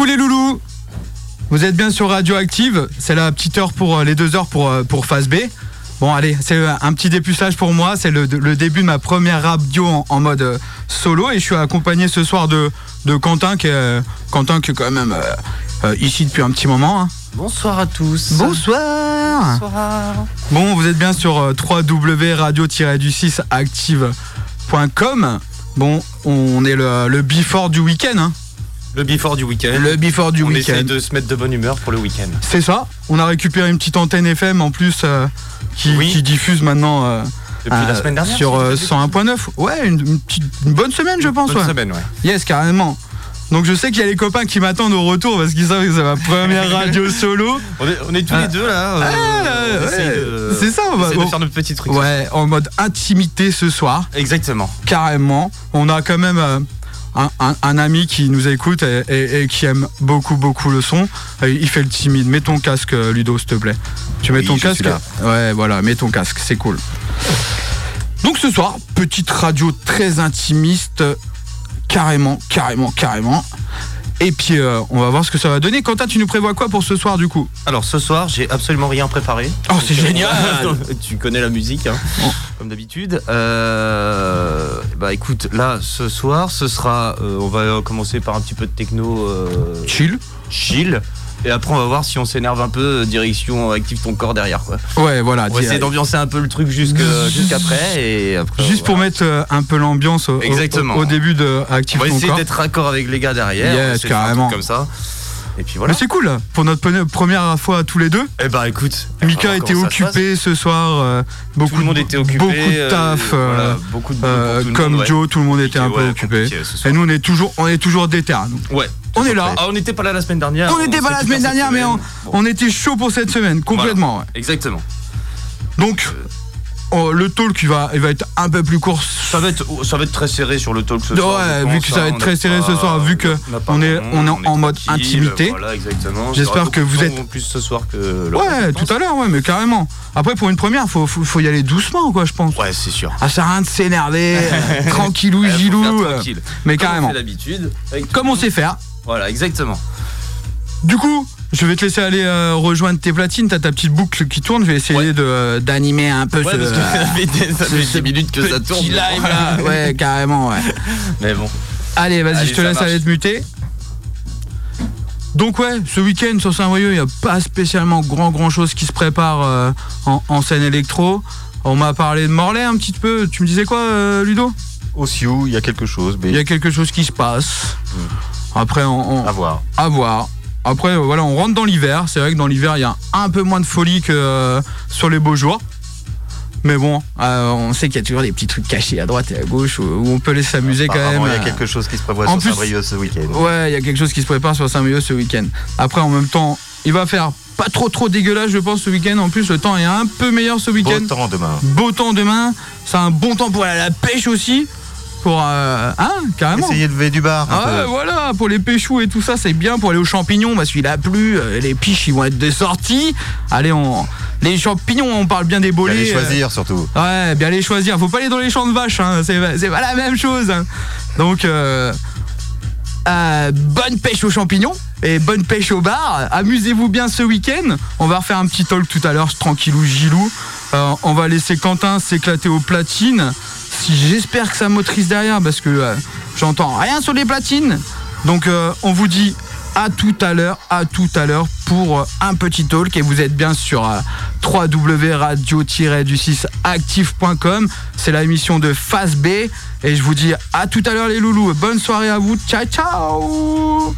Coucou les loulous Vous êtes bien sur Radioactive, c'est la petite heure pour euh, les deux heures pour, euh, pour phase B. Bon allez, c'est un petit dépucelage pour moi, c'est le, le début de ma première radio en, en mode euh, solo et je suis accompagné ce soir de, de Quentin qui est, euh, Quentin qui est quand même euh, euh, ici depuis un petit moment. hein. Bonsoir à tous. Bonsoir Bonsoir. Bon, vous êtes bien sur euh, www.radio-du6active.com. Bon, on est le, le before du week-end. hein. Le before du week-end. Le before du On week-end. essaie de se mettre de bonne humeur pour le week-end. C'est ça. On a récupéré une petite antenne FM en plus euh, qui, Oui. qui diffuse maintenant euh, Depuis euh, la semaine dernière sur si je euh, dis pas de 101.9. Ouais, une, une petite- une bonne semaine, je pense. Bonne ouais. semaine, ouais. Yes, carrément. Donc je sais qu'il y a les copains qui m'attendent au retour parce qu'ils savent que c'est ma première radio solo. On est, on est tous Ah. les deux là. euh, Ah, on essaye ouais, de- c'est ça, on va- de on- faire notre petit truc. Ouais, en mode intimité ce soir. Exactement. carrément. On a quand même euh, un, un- un ami qui nous écoute et, et- et qui aime beaucoup beaucoup le son. Euh, Il fait le timide. Mets ton casque, euh, Ludo, s'il te plaît. Tu mets Oui, ton casque. Ouais, voilà, mets ton casque, c'est cool. Donc ce soir, petite radio très intimiste, carrément, carrément, carrément. Et puis euh, on va voir ce que ça va donner. Quentin, tu nous prévois quoi pour ce soir du coup? Alors ce soir, j'ai absolument rien préparé. Oh, c'est euh, génial Tu connais la musique, hein, Oh. comme d'habitude. Euh, bah écoute, là, ce soir, ce sera. euh, on va commencer par un petit peu de techno euh, Chill. chill. Et après, on va voir si on s'énerve un peu, euh, direction active ton corps derrière. Quoi. Ouais, voilà. On va essayer d'ambiancer un peu le truc jusque- jusqu'après. et après, Juste pour mettre euh, un peu l'ambiance au, au- Exactement. au début de Active On va ton essayer corps. d'être raccord avec les gars derrière. Yes, carrément. Comme ça. Et puis voilà. Mais c'est cool pour notre pre- première fois tous les deux. Eh bah écoute. Mika était occupé ce soir, euh, beaucoup, Tout le monde était occupé. beaucoup de taf, euh, euh, voilà, beaucoup de euh, tout comme monde, ouais. Joe, tout le monde était un peu ouais, occupé. Et nous on est toujours, on est toujours déter. nous. Ouais. On est là. Ah, on n'était pas là la semaine dernière. On n'était pas s'est la semaine dernière, mais on, semaine. Bon, on était chaud pour cette semaine, complètement. ouais. Exactement. Donc oh, le talk il va, il va être un peu plus court. Ça va être, ça va être très serré sur le talk ce soir. Ouais, vu pense, que ça va hein, être très serré pas- ce soir, vu que on est- vraiment, on est en mode intimité. Voilà, exactement. J'espère que vous êtes- plus ce soir que. Ouais, tout à l'heure, ouais, mais carrément. Après pour une première, faut, faut, faut y aller doucement, quoi, je pense. Ouais, c'est sûr. Ah, ça sert à rien de s'énerver, euh, tranquillou, Ouais, gilou. euh, tranquille. mais Comme on carrément. fait Comme on sait faire. Voilà, exactement. Du coup, je vais te laisser aller euh, rejoindre tes platines. T'as ta petite boucle qui tourne. Je vais essayer Ouais. de, euh, d'animer un peu Ouais, ce, parce que ça fait des- ça ce- fait ce 10 minutes que ça petit tourne. live là. Ouais, carrément, ouais. Mais bon. Allez, vas-y, je te laisse marche. aller te muter. Donc ouais, ce week-end sur Saint-Brieuc, il n'y a pas spécialement grand grand chose qui se prépare euh, en, en scène électro. On m'a parlé de Morlaix un petit peu. Tu me disais quoi, euh, Ludo? Au Sioux, il y a quelque chose, mais Il y a quelque chose qui se passe. Après, on, on- à voir. à voir. Après, euh, voilà, on rentre dans l'hiver. C'est vrai que dans l'hiver, il y a un peu moins de folie que euh, sur les beaux jours. Mais bon, euh, on sait qu'il y a toujours des petits trucs cachés à droite et à gauche où, où on peut les s'amuser quand même. Il y a quelque chose qui se prévoit En sur Saint-Brieuc ce week-end. Ouais, il y a quelque chose qui se prépare sur Saint-Brieuc ce week-end. Après, en même temps, il va faire pas trop trop dégueulasse, je pense, ce week-end. En plus, le temps est un peu meilleur ce Beau week-end. temps demain. Beau temps demain. C'est un bon temps pour aller à la pêche aussi. Pour. euh, hein, carrément. Essayez de lever du bar. Ah voilà, pour les péchous et tout ça, c'est bien pour aller aux champignons parce qu'il a plu, euh, les piches ils vont être de sortie. Allez, on les champignons, on parle bien des bolets. allez euh, choisir surtout. Ouais, bien les choisir. Faut pas aller dans les champs de vaches, hein. c'est c'est pas la même chose. hein. Donc, euh, euh, bonne pêche aux champignons et bonne pêche au bar. Amusez-vous bien ce week-end. On va refaire un petit talk tout à l'heure, tranquillou gilou. On va laisser Quentin s'éclater aux platines. Si j'espère que ça motrice derrière parce que euh, j'entends rien sur les platines. Donc euh, on vous dit à tout à l'heure, à tout à l'heure pour euh, un petit talk et vous êtes bien sur euh, www.radio-du6active.com. C'est la émission de Phase B et je vous dis à tout à l'heure les loulous. Bonne soirée à vous. Ciao ciao.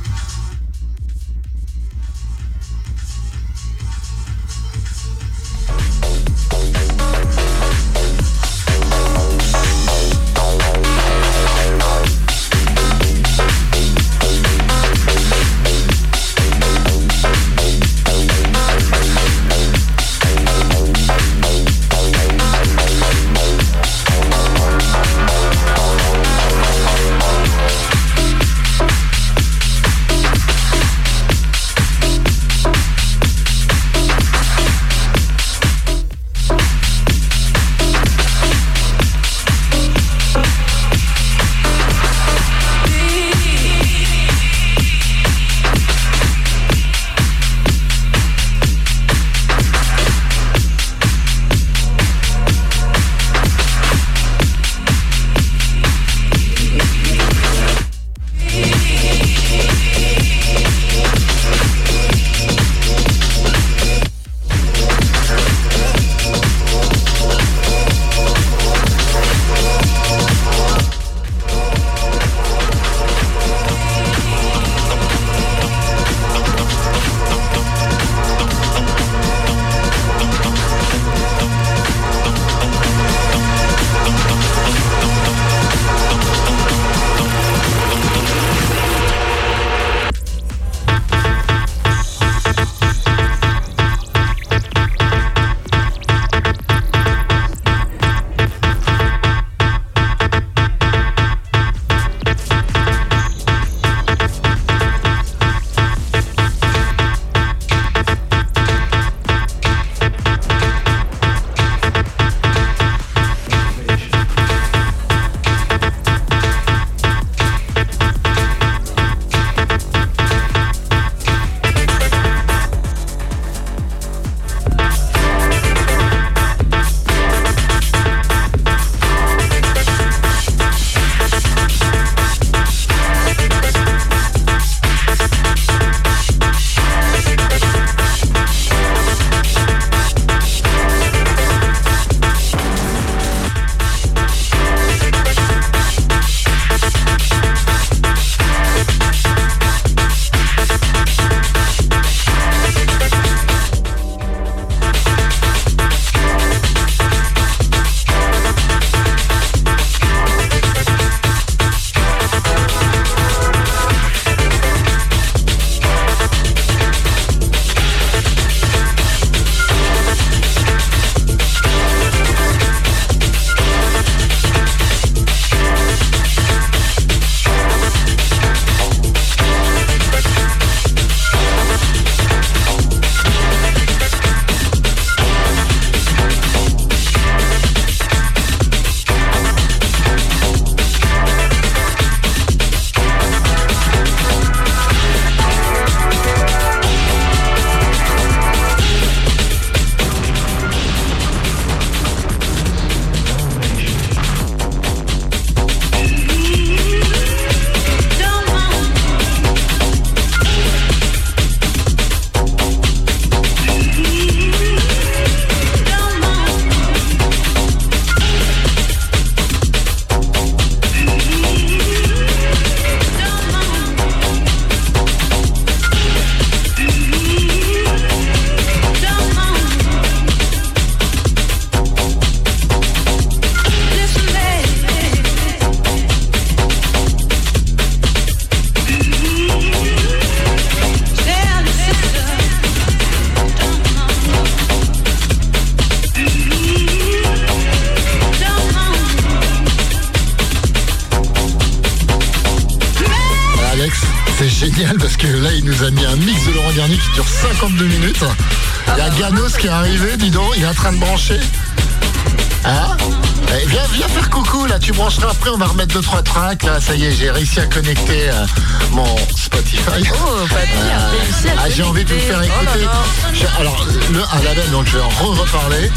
2-3 tracks là, ça y est, j'ai réussi à connecter euh, mon Spotify. Oh, à Ah, j'ai envie de vous faire écouter. Oh là là. J'ai- Alors, le, un label, donc je vais en re-reparler.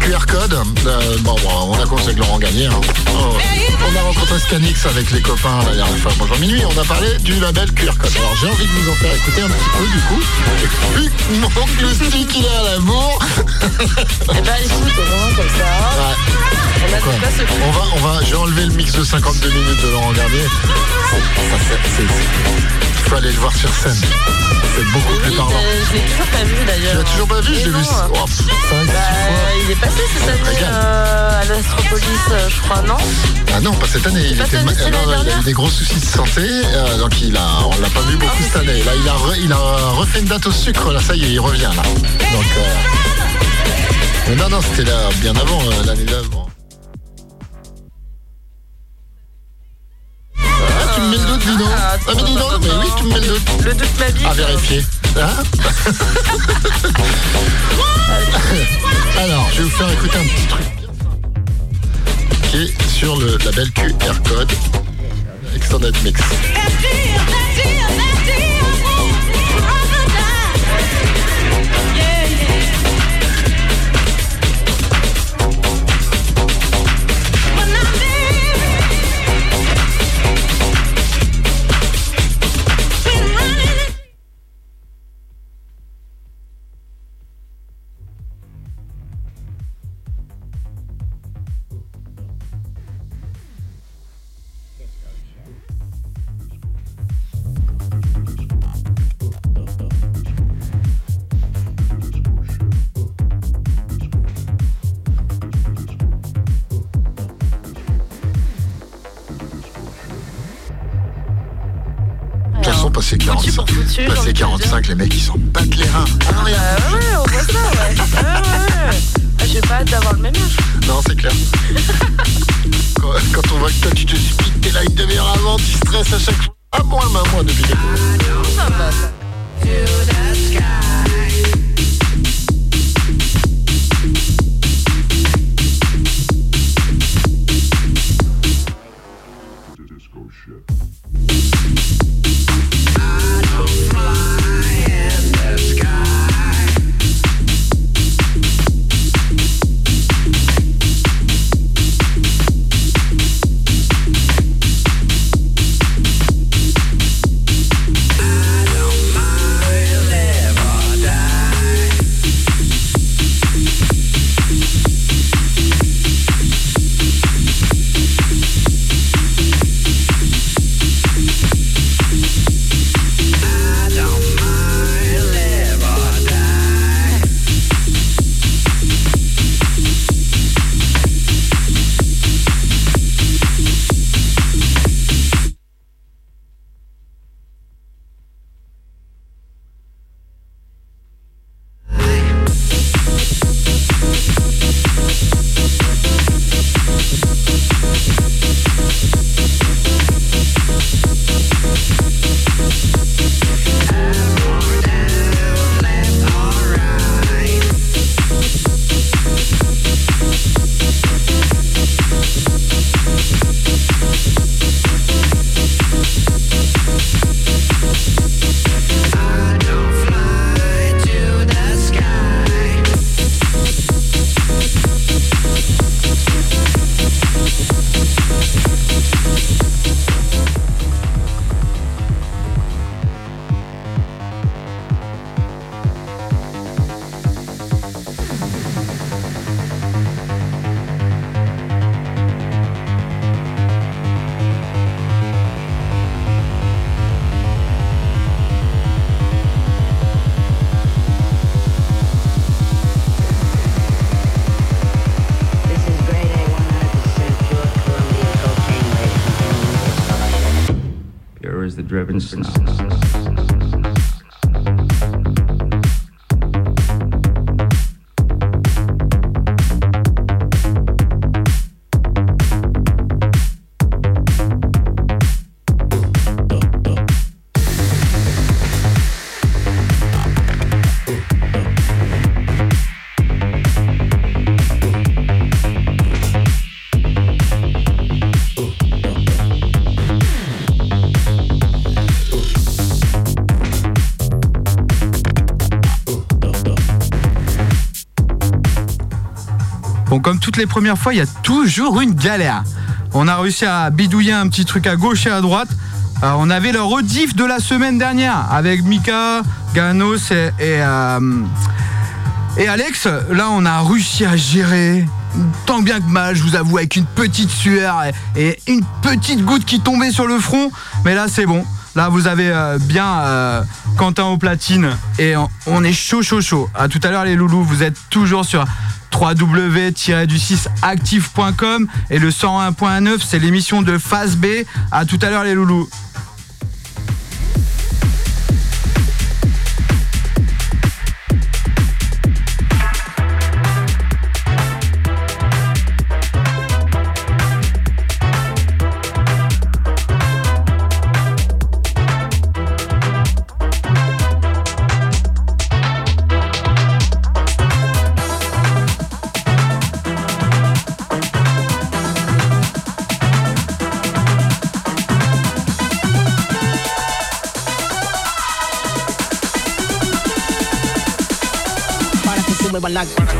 QR code, euh, bon, bon, on a commencé avec Laurent Gagné. hein. Oh, on a rencontré Scanix avec les copains la dernière fois. Bonjour minuit, on a parlé du label QR code. Alors j'ai envie de vous en faire écouter un petit peu du coup. Vu que mon stick il est à l'amour. Eh ben écoute, au moins comme ça, Ouais. on ce va, on va, je vais enlever le mix de 52 minutes de Laurent Garnier. Ça, faut aller le voir sur scène. C'est beaucoup plus parlant. euh, je l'ai toujours pas vu Tu d'ailleurs. l'as toujours pas vu Je l'ai Et vu non. 5, 6 Bah, il est passé cette année euh, à l'Astropolis, euh, je crois, non Ah non, pas cette année. Il, était ma- non, il a eu des gros soucis de santé, euh, donc il a, on l'a pas vu beaucoup cette année. Là, il a, re- il a refait une date au sucre. Là, ça y est, il revient là. Donc, euh, mais non, non, c'était là bien avant l'année d'avant. Ah, mais dis donc, mais oui, tu me mets le doute. Le doute m'habite. À vérifier. Hein Alors, je vais vous faire écouter un petit truc qui est sur le label QR Code Extended Mix. Les premières fois, il y a toujours une galère. On a réussi à bidouiller un petit truc à gauche et à droite. Euh, on avait le rediff de la semaine dernière avec Mika, Ganos et, et, euh, et Alex. Là, on a réussi à gérer tant bien que mal, je vous avoue, avec une petite sueur et, une petite goutte qui tombait sur le front. Mais là, c'est bon. Là, vous avez euh, bien Quentin au platine et on est chaud, chaud, chaud. À tout à l'heure, les loulous. Vous êtes toujours sur www-du6active.com et le 101.9, c'est l'émission de Phase B. À tout à l'heure, les loulous. Para que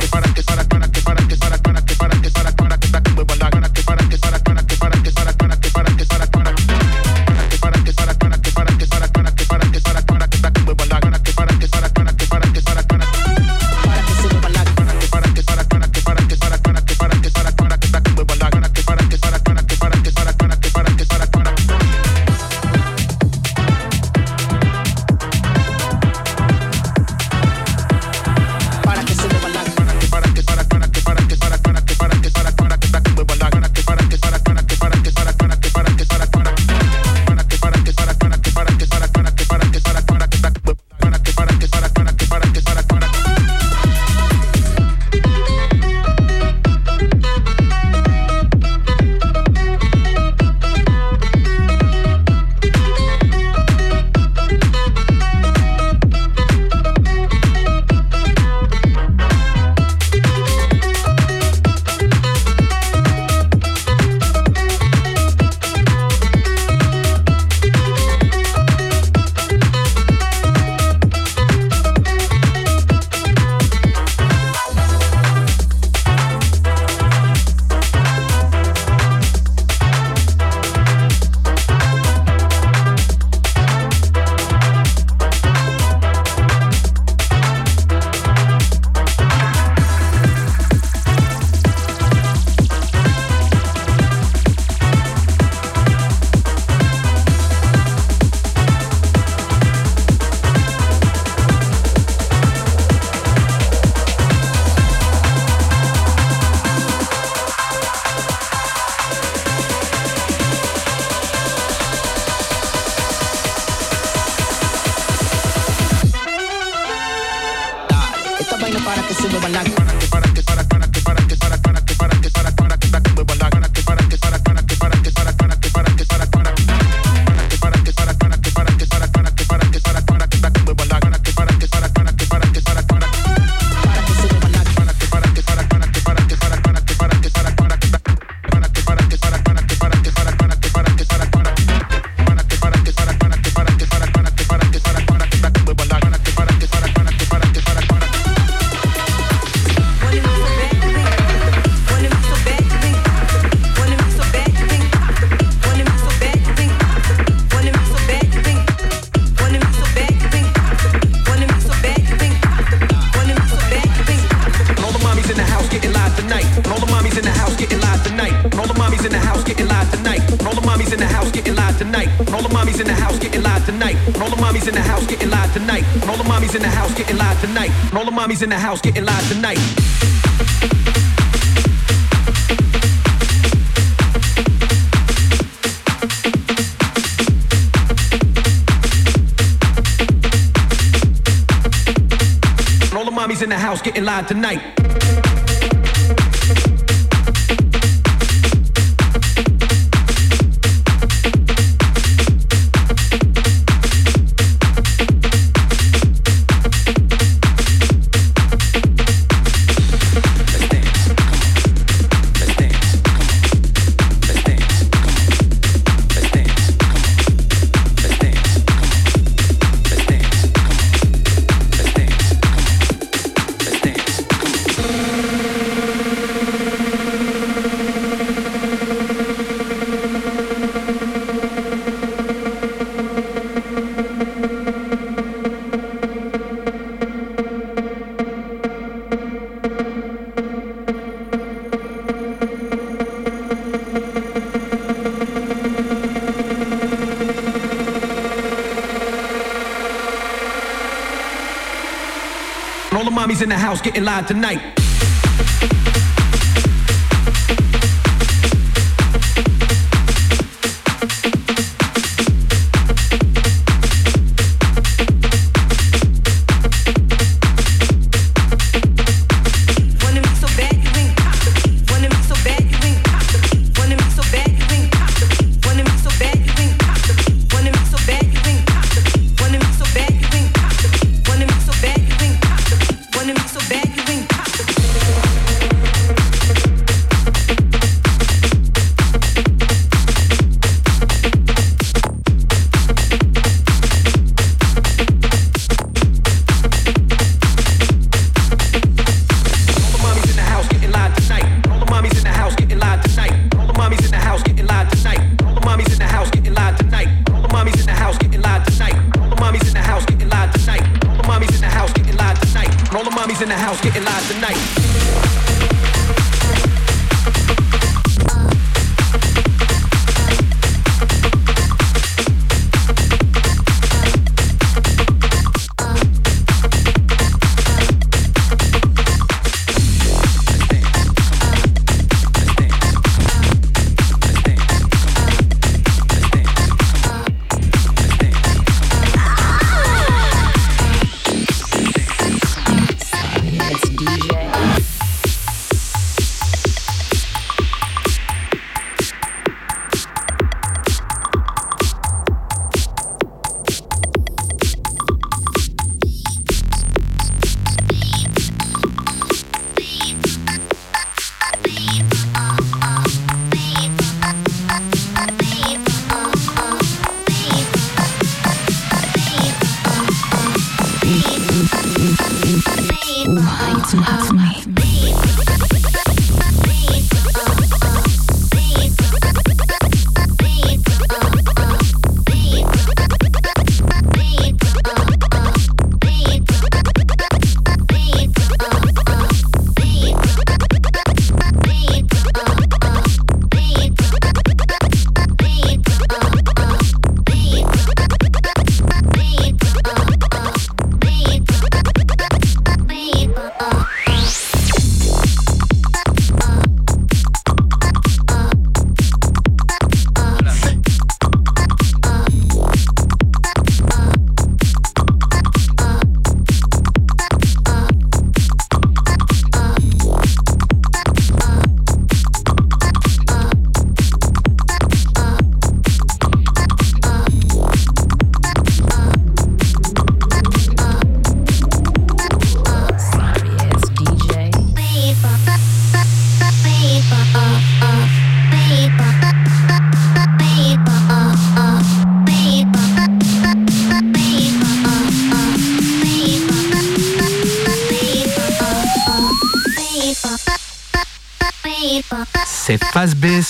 tonight. House getting live tonight.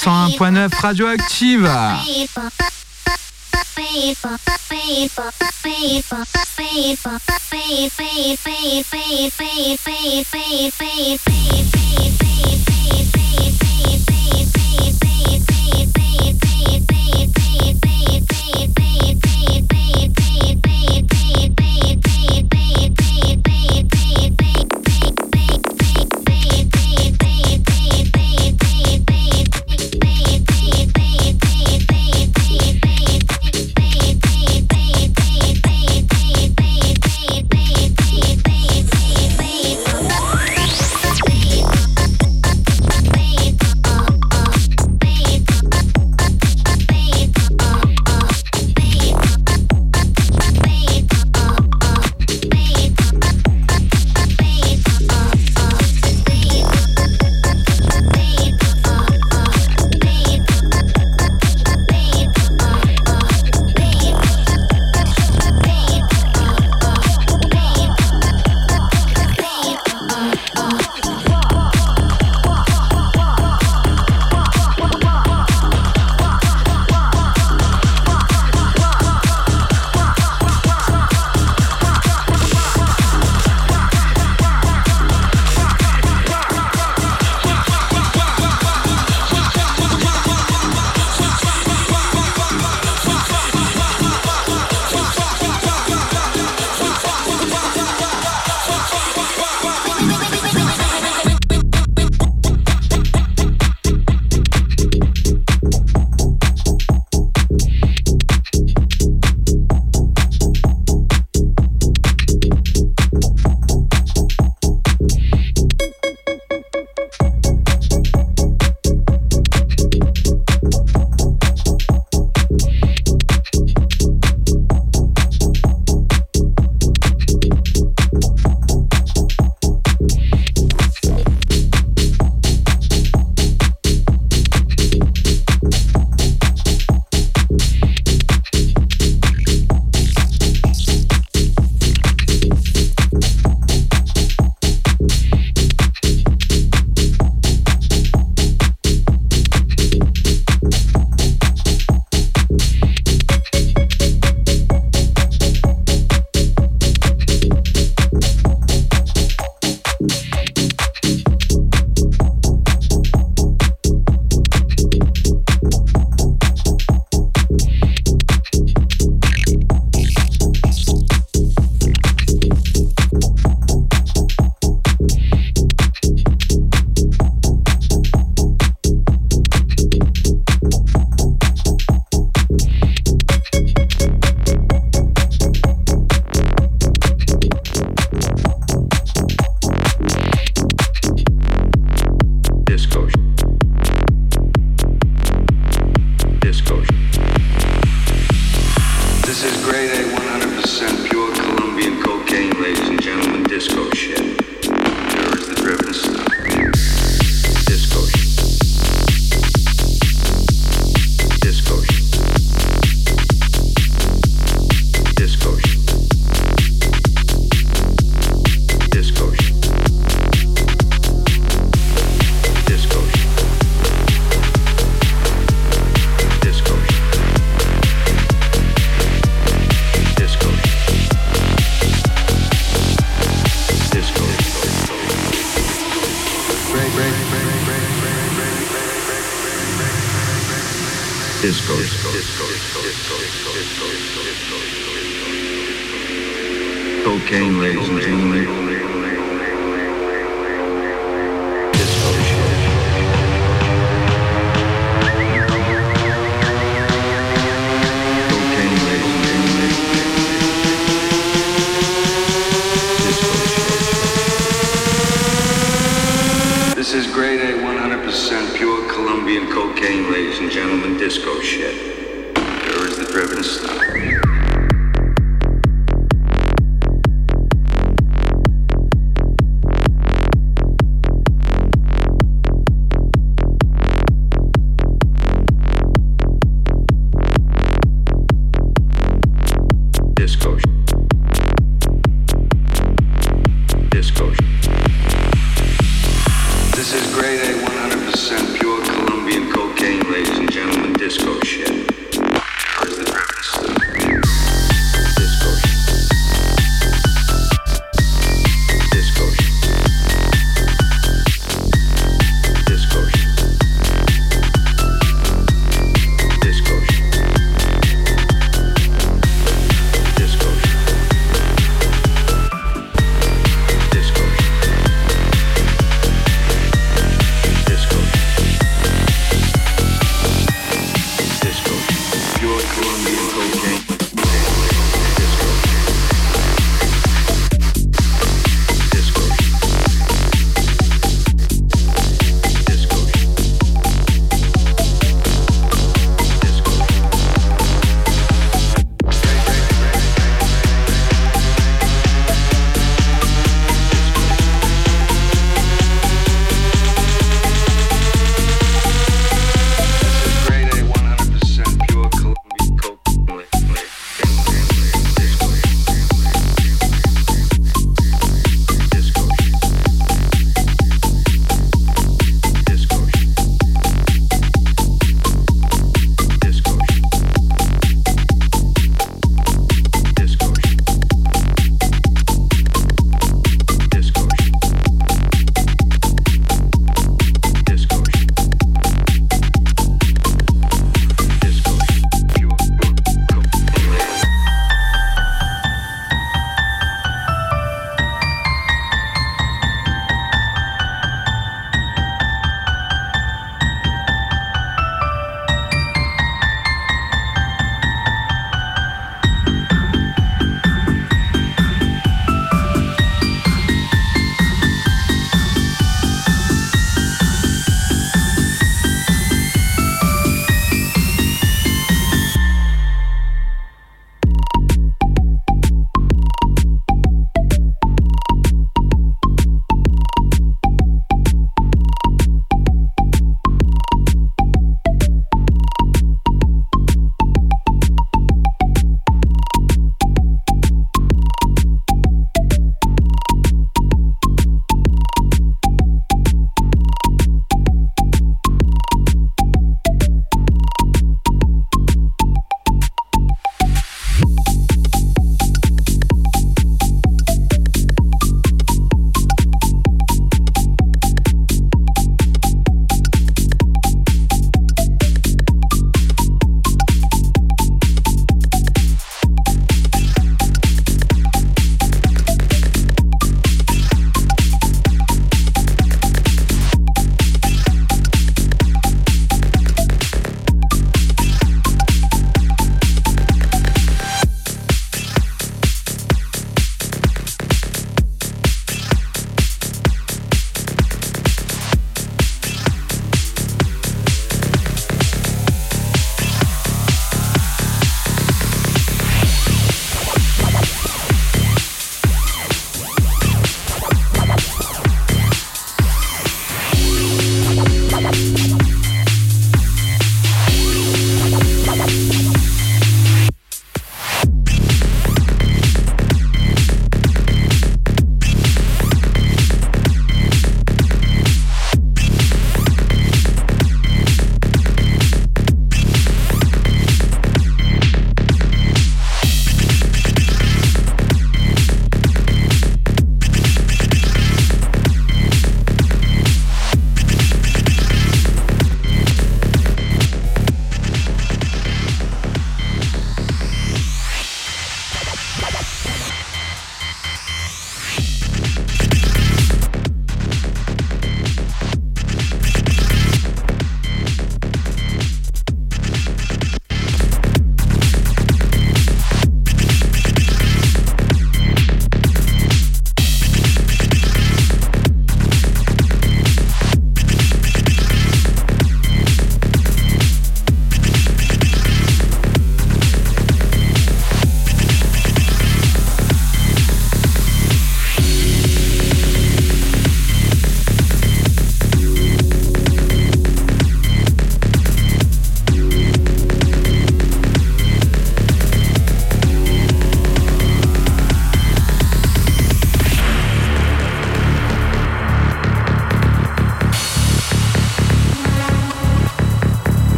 101.9 Radioactive.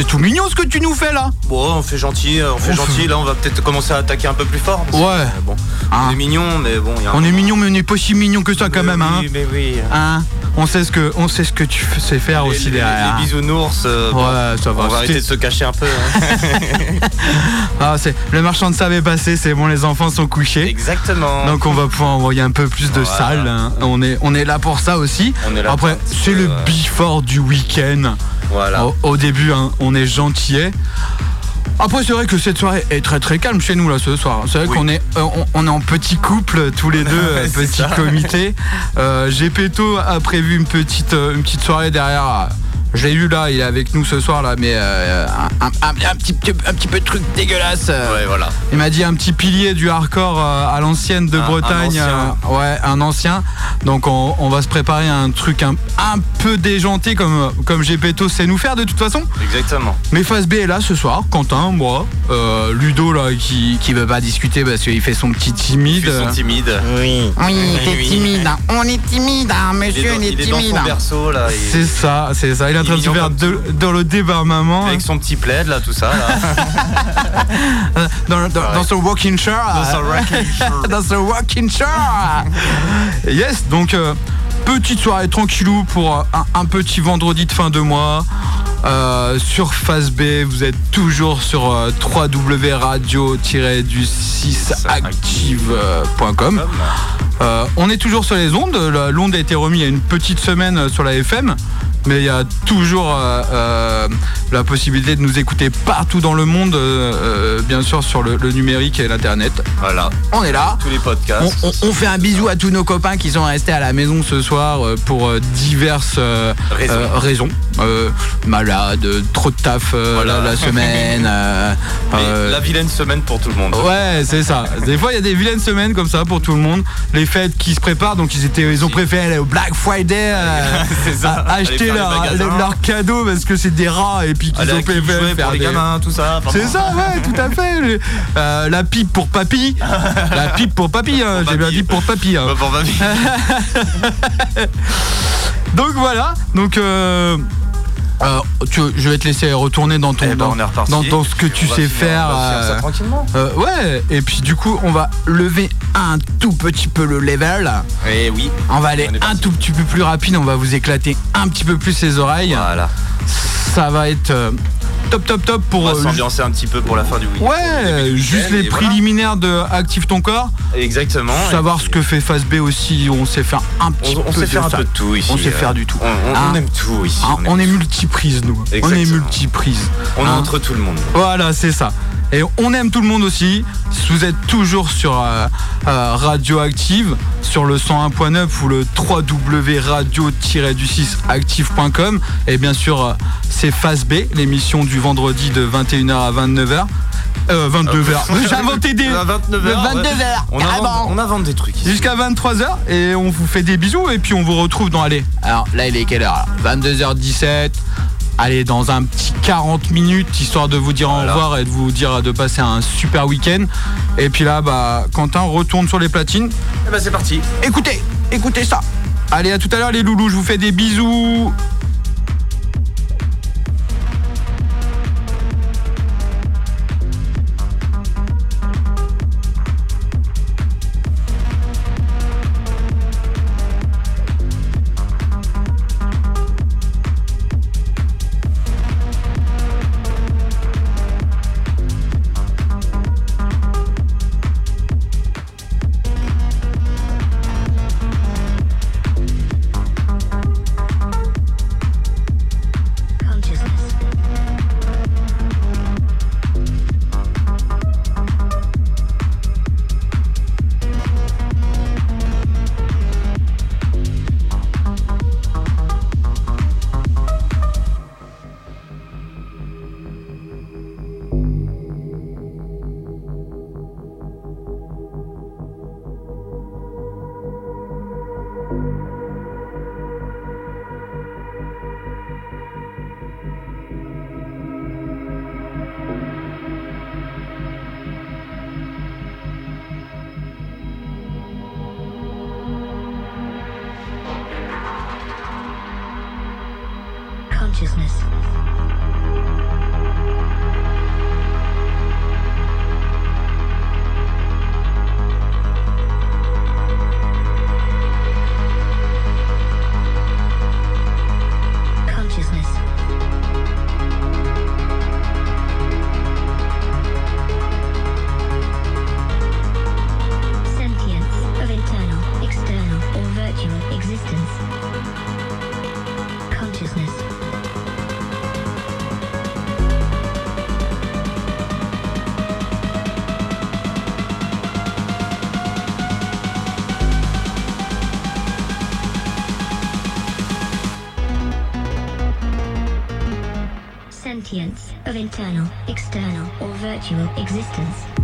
C'est tout mignon ce que tu nous fais là Bon, on fait gentil, euh, on fait On gentil. fait- Là, on va peut-être commencer à attaquer un peu plus fort. que, Ouais. euh, bon, on est mignon, mais bon, y a un On est mignon mais on n'est pas si mignon que ça quand même hein. Oui, mais oui. Hein on sait ce que on sait ce que tu sais faire Les- aussi les, derrière. les bisounours. euh, bon, Ouais, ça va. On va arrêter de se cacher un peu. hein. Ah, c'est le marchand de sable est passé, c'est bon, les enfants sont couchés. Exactement. Donc on va pouvoir envoyer un peu plus de Voilà. salles. hein. On est on est là pour ça aussi. On est là Après, c'est le euh, before du week-end. Voilà. Au, au début, hein, on est gentillet. Après, c'est vrai que cette soirée est très très calme chez nous là ce soir. C'est vrai Oui. qu'on est euh, on, on est en petit couple tous les deux, euh, petit comité. Euh, Gepetto a prévu une petite euh, une petite soirée derrière. Je l'ai eu là, il est avec nous ce soir là, mais euh, un, un- petit, un petit peu de truc dégueulasse. Ouais, voilà. Il m'a dit un petit pilier du hardcore à l'ancienne de Bretagne. ouais, un ancien. Donc on, on va se préparer à un truc un, un peu déjanté comme, comme Gepetto sait nous faire de toute façon. Exactement. Mais Phase B est là ce soir, Quentin, moi, euh, Ludo là qui, qui veut pas discuter parce qu'il fait son petit timide. Ils sont timides. Oui. Oui, t'es Oui. timide. hein. On est timide, hein, Il est monsieur, dans, on est, il est dans timide. son berceau là. il- C'est ça, c'est ça. Il est en Il train est de se faire de- dans le débat maman. Avec son petit plaid là, tout ça là. Dans, dans- dans son walking chair. Dans son rocking chair. dans son walking chair. yes, donc euh, petite soirée tranquillou pour euh, un, un petit vendredi de fin de mois. Euh, sur Phase B, vous êtes toujours sur euh, www.radio-du6active.com. Euh, on est toujours sur les ondes. L'onde a été remise il y a une petite semaine sur la FM. Mais il y a toujours euh, euh, la possibilité de nous écouter partout dans le monde, euh, bien sûr sur le, le numérique et l'internet. Voilà. On est là. Tous les podcasts. On, on- on fait un bisou à tous nos copains qui sont restés à la maison ce soir pour diverses euh, Raisons. malade, trop de taf Voilà. la, semaine. La vilaine semaine pour tout le monde. Ouais, c'est ça. Des fois, il y a des vilaines semaines comme ça pour tout le monde. Les fêtes qui se préparent, donc ils étaient, ils ont préféré aller au Black Friday, C'est ça. acheter leur, cadeau parce que c'est des rats et puis qu'ils ont Jouet faire pour les gamins, tout ça. C'est ça, ouais, tout à fait. Euh, la pipe pour papy. La pipe pour papy, hein, j'ai bien papy. dit pour papy. hein. Bah, pour vie. Donc voilà, donc euh, euh, tu- je vais te laisser retourner dans ton Eh ben, dans, dans- dans ce que tu sais faire. ça euh, tranquillement. euh, ouais, et puis du coup, on va lever un tout petit peu le level. Eh oui. On va aller On un tout petit peu plus rapide, on va vous éclater un petit peu plus les oreilles. Voilà. Ça va être top top top pour On va euh, s'ambiancer un petit peu pour la fin du week-end. Ouais, juste les voilà. préliminaires de Active ton corps. Exactement. Savoir ce que fait Phase B aussi, on sait faire un petit On, on peu sait faire de un peu de tout ici. On sait euh, faire du tout. On, on- Hein on aime tout ici. Hein, on est multiprise nous. On est multiprise. On est Hein. entre tout le monde. Voilà, c'est ça. Et on aime tout le monde aussi. Si vous êtes toujours sur euh, euh, Radioactive, sur le 101.9 ou le www.radio-du6active.com, et bien sûr, euh, c'est Phase B, l'émission du vendredi de 21h à 29h. Euh, 22h. J'ai inventé des. À 29 de heures, 22 ouais. heures. On carrément. invente, on invente des trucs ici. Jusqu'à 23h et on vous fait des bisous et puis on vous retrouve dans allez. Alors là il est quelle heure là? 22h17. Allez dans un petit 40 minutes histoire de vous dire Voilà. au revoir et de vous dire de passer un super week-end. Et puis là bah Quentin retourne sur les platines. Eh ben c'est parti. Écoutez, écoutez ça. Allez à tout à l'heure les loulous, je vous fais des bisous. Sentience of internal, external, or virtual existence.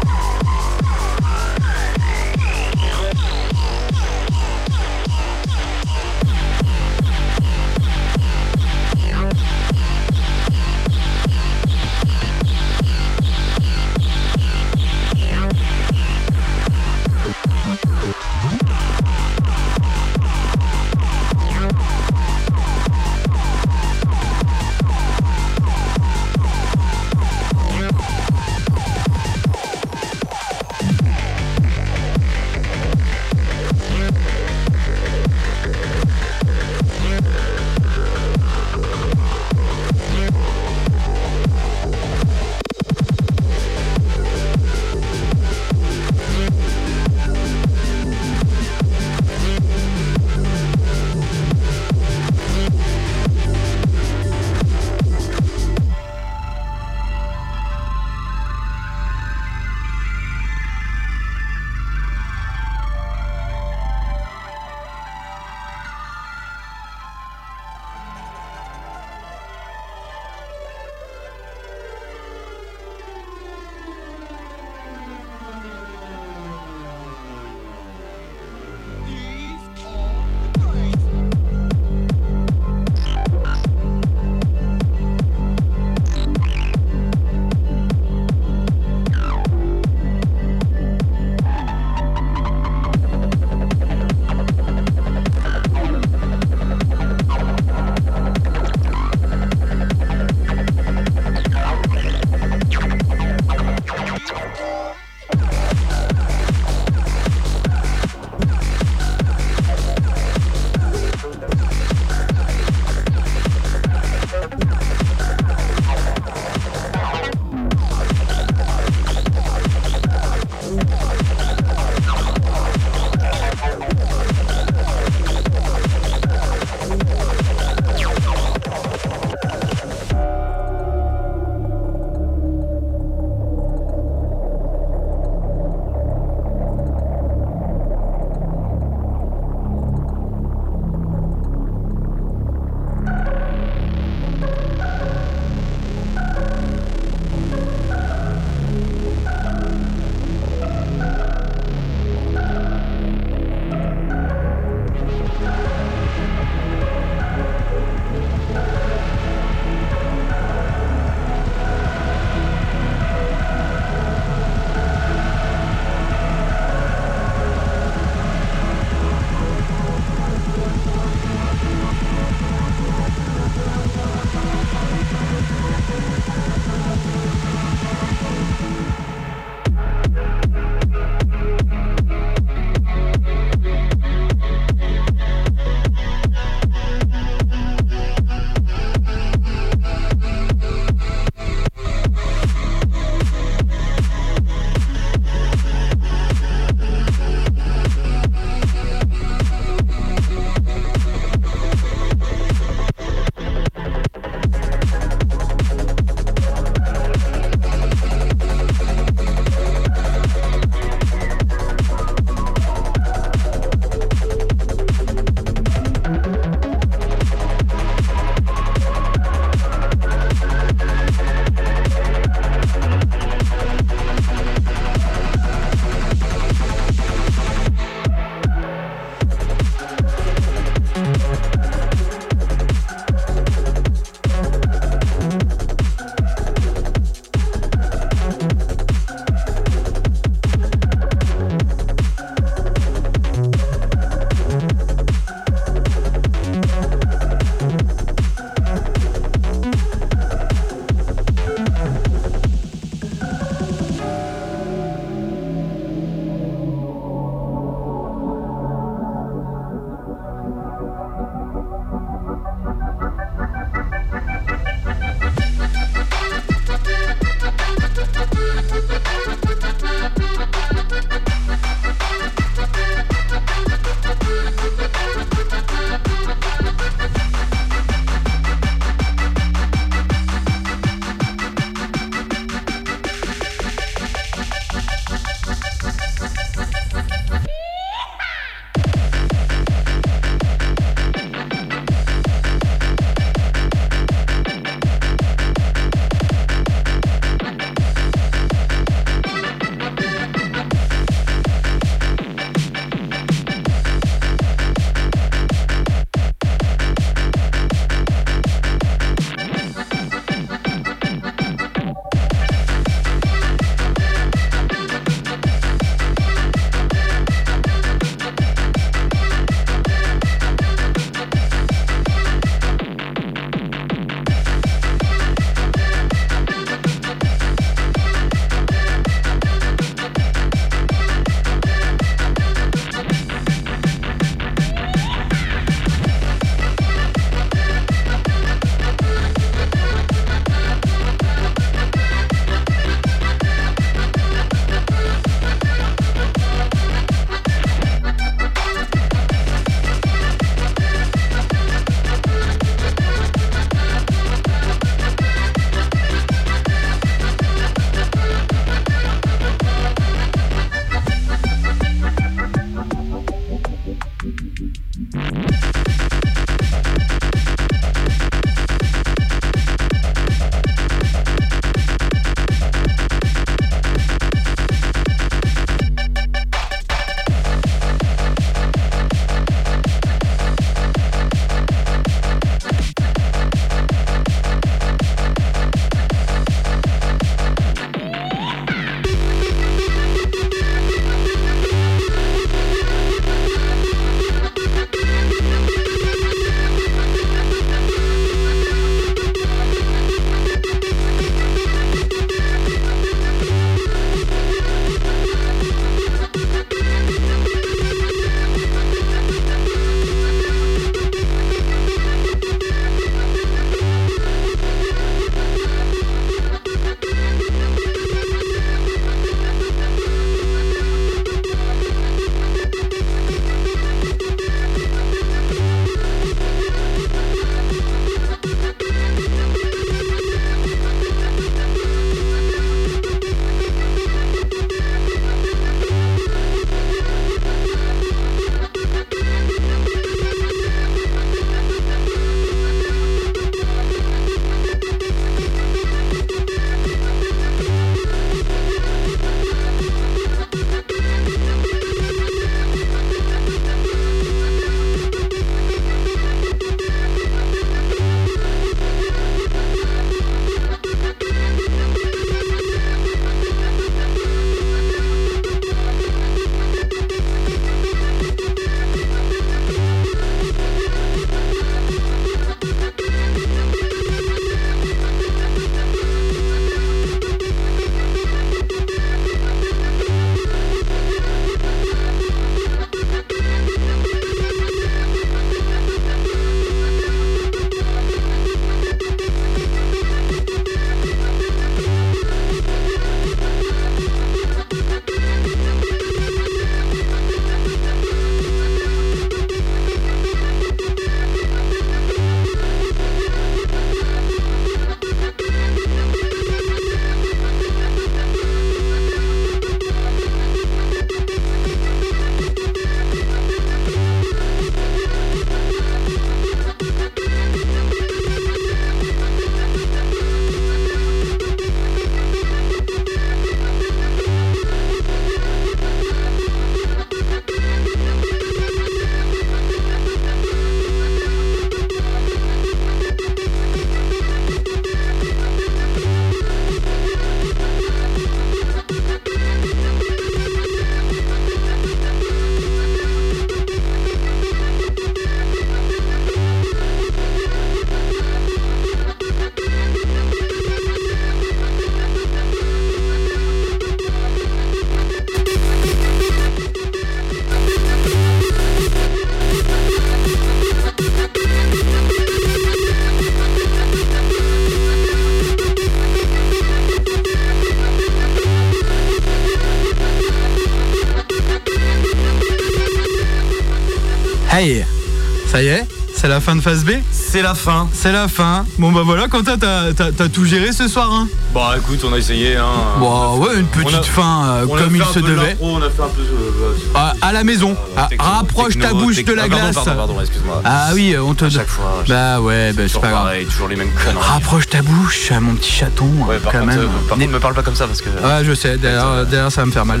La fin de phase B C'est la fin. C'est la fin. Bon bah voilà, Quentin, t'as t'as- t'as tout géré ce soir, hein Bah écoute, on a essayé. Hein. Bon, ouais, une petite a- fin euh, comme il se devait. On a fait un peu. euh, Ah, à la maison. Ah, techno, rapproche ta bouche techno. de la Ah, pardon, glace. Pardon, pardon, excuse-moi. Ah oui, on te. À chaque fois. Bah ouais, bah c'est pas grave. pareil, toujours les mêmes conneries. Rapproche ta bouche, mon petit chaton, Ouais, par quand contre, même. euh, par contre, me parle pas comme ça parce que. Ouais, je sais, derrière, derrière, ça va me faire mal.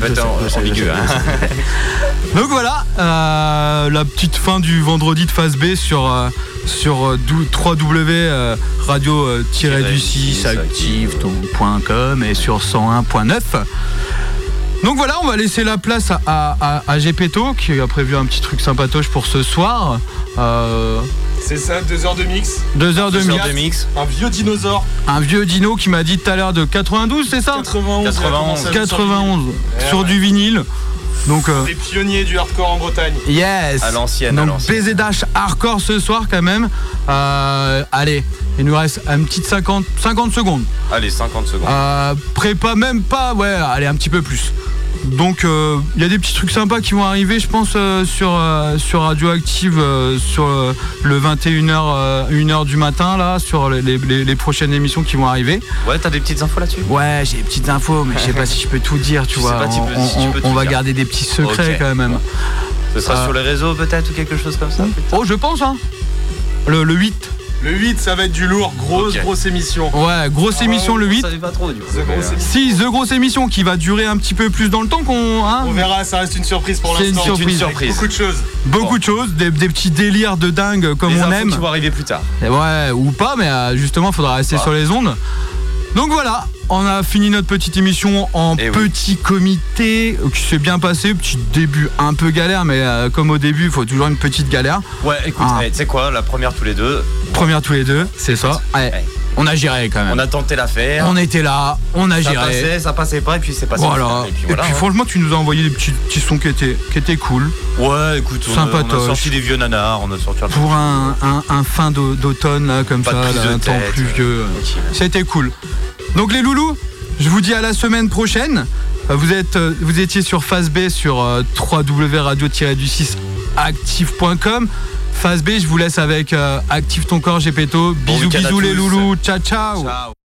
Ambigu, Donc voilà, euh, la petite fin du vendredi de phase B sur, euh, sur euh, dou- euh, www.radio-du6 active.com et sur 101.9. Donc voilà, on va laisser la place à, à, Gepetto qui a prévu un petit truc sympatoche pour ce soir. Euh, C'est ça, deux heures de mix. deux heures de Deux mix. heures de mix. Un vieux dinosaure. Un vieux dino qui m'a dit tout à l'heure de 92, c'est ça 91. 91. 91 Ouais, sur ouais. du vinyle. Donc euh, Les pionniers du hardcore en Bretagne. yes. À l'ancienne, à Donc. BZH hardcore ce soir quand même. Euh, allez, il nous reste une petite 50, 50 secondes. Allez, 50 secondes. Euh, prépa même pas, ouais, allez un petit peu plus. Donc euh, il y a des petits trucs sympas qui vont arriver, je pense, euh, sur, euh, sur Radioactive sur le 21h 1h du matin là, sur les, les- les prochaines émissions qui vont arriver. Ouais, t'as des petites infos là-dessus? Ouais, j'ai des petites infos, mais je sais pas si je peux tout dire, tu sais vois. pas si on peux- si va dire. garder des petits secrets quand même. Ce sera sur les réseaux peut-être ou quelque chose comme ça Oh, je pense, hein. Le, le 8. Le 8, ça va être du lourd. Grosse, grosse émission. Ouais, grosse émission le 8. Je savais pas trop du coup. The mais, grosse émission. Si, The grosse émission qui va durer un petit peu plus dans le temps qu'on. hein. On verra, ça reste une surprise pour C'est une l'instant. surprise. Beaucoup de choses. Beaucoup de choses, des, des petits délires de dingue comme les on infos aime. qui vont arriver plus tard. Et Ouais, ou pas, mais euh, justement, faudra rester sur les ondes. Donc voilà, on a fini notre petite émission en Eh oui. petit comité qui s'est bien passé. Petit début un peu galère, mais euh, comme au début, il faut toujours une petite galère. Ouais, écoute, Ah. eh, tu sais quoi, la première tous les deux, Première tous les deux, c'est ça. On a géré quand même. on a tenté l'affaire. On était là, on a ça géré. passait, ça passait pas, et puis c'est passé. Voilà. Et puis voilà. hein. franchement, tu nous as envoyé des petits, petits sons qui étaient, qui étaient cool. Ouais, écoute, on on a sorti des vieux nanars, on a sorti un Pour un, un- un fin d'au- d'automne, là, comme Pas ça, prise là, de un temps pluvieux. euh. C'était cool. Donc les loulous, je vous dis à la semaine prochaine. Euh, Vous, êtes, euh, vous étiez sur Phase B sur euh, www.radio-du6 active.com. Phase B, je vous laisse avec Active ton corps, Gepetto. Bisous, bisous les loulous. Ciao, ciao. Ciao.